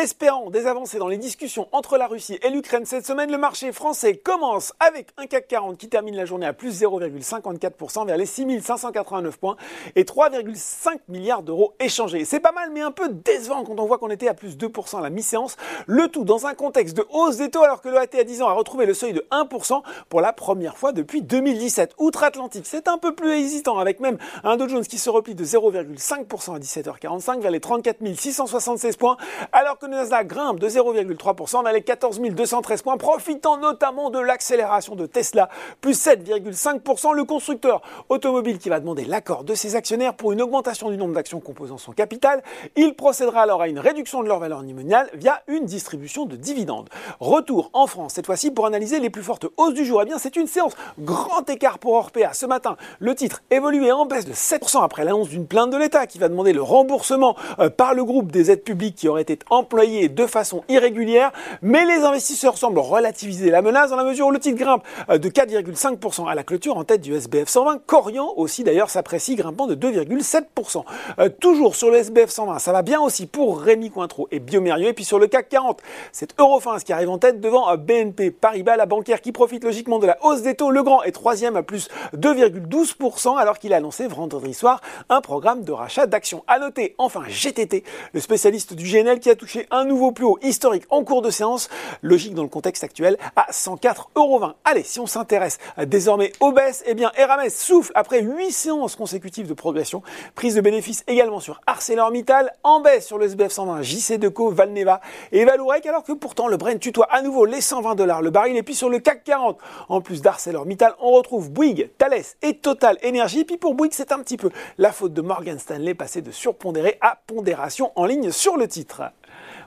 Espérant des avancées dans les discussions entre la Russie et l'Ukraine cette semaine, le marché français commence avec un CAC 40 qui termine la journée à plus 0,54% vers les 6589 points et 3,5 milliards d'euros échangés. C'est pas mal mais un peu décevant quand on voit qu'on était à plus 2% à la mi-séance, le tout dans un contexte de hausse des taux alors que le AT à 10 ans a retrouvé le seuil de 1% pour la première fois depuis 2017. Outre-Atlantique, c'est un peu plus hésitant avec même un Dow Jones qui se replie de 0,5% à 17h45 vers les 34 676 points alors que Nasdaq grimpe de 0,3% dans les 14 213 points, profitant notamment de l'accélération de Tesla, plus 7,5%. Le constructeur automobile qui va demander l'accord de ses actionnaires pour une augmentation du nombre d'actions composant son capital. Il procédera alors à une réduction de leur valeur nominale via une distribution de dividendes. Retour en France, cette fois-ci pour analyser les plus fortes hausses du jour. Eh bien, c'est une séance grand écart pour Orpea. Ce matin, le titre évoluait en baisse de 7% après l'annonce d'une plainte de l'État qui va demander le remboursement euh, par le groupe des aides publiques qui auraient été employées de façon irrégulière, mais les investisseurs semblent relativiser la menace dans la mesure où le titre grimpe euh, de 4,5% à la clôture en tête du SBF 120. Corian aussi d'ailleurs s'apprécie grimpant de 2,7%. Euh, toujours sur le SBF 120, ça va bien aussi pour Rémi Cointreau et Biomérieux. Et puis sur le CAC 40, c'est Eurofins qui arrive en tête devant euh, BNP Paribas, la bancaire qui profite logiquement de la hausse des taux. Le Grand est troisième à plus 2,12% alors qu'il a annoncé vendredi soir un programme de rachat d'actions. À noter enfin GTT, le spécialiste du GNL qui a touché un nouveau plus haut historique en cours de séance, logique dans le contexte actuel, à 104,20€. Allez, si on s'intéresse désormais aux baisses, eh bien Erames souffle après 8 séances consécutives de progression, prise de bénéfices également sur ArcelorMittal, en baisse sur le SBF 120, JC Deco, Valneva et Valourec, alors que pourtant le Brent tutoie à nouveau les 120 dollars le baril, et puis sur le CAC 40, en plus d'ArcelorMittal, on retrouve Bouygues, Thales et Total Energy, puis pour Bouygues, c'est un petit peu la faute de Morgan Stanley passé de surpondéré à pondération en ligne sur le titre.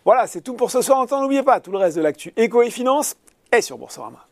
Voilà, c'est tout pour ce soir. N'oubliez pas, tout le reste de l'actu éco et finance est sur Boursorama.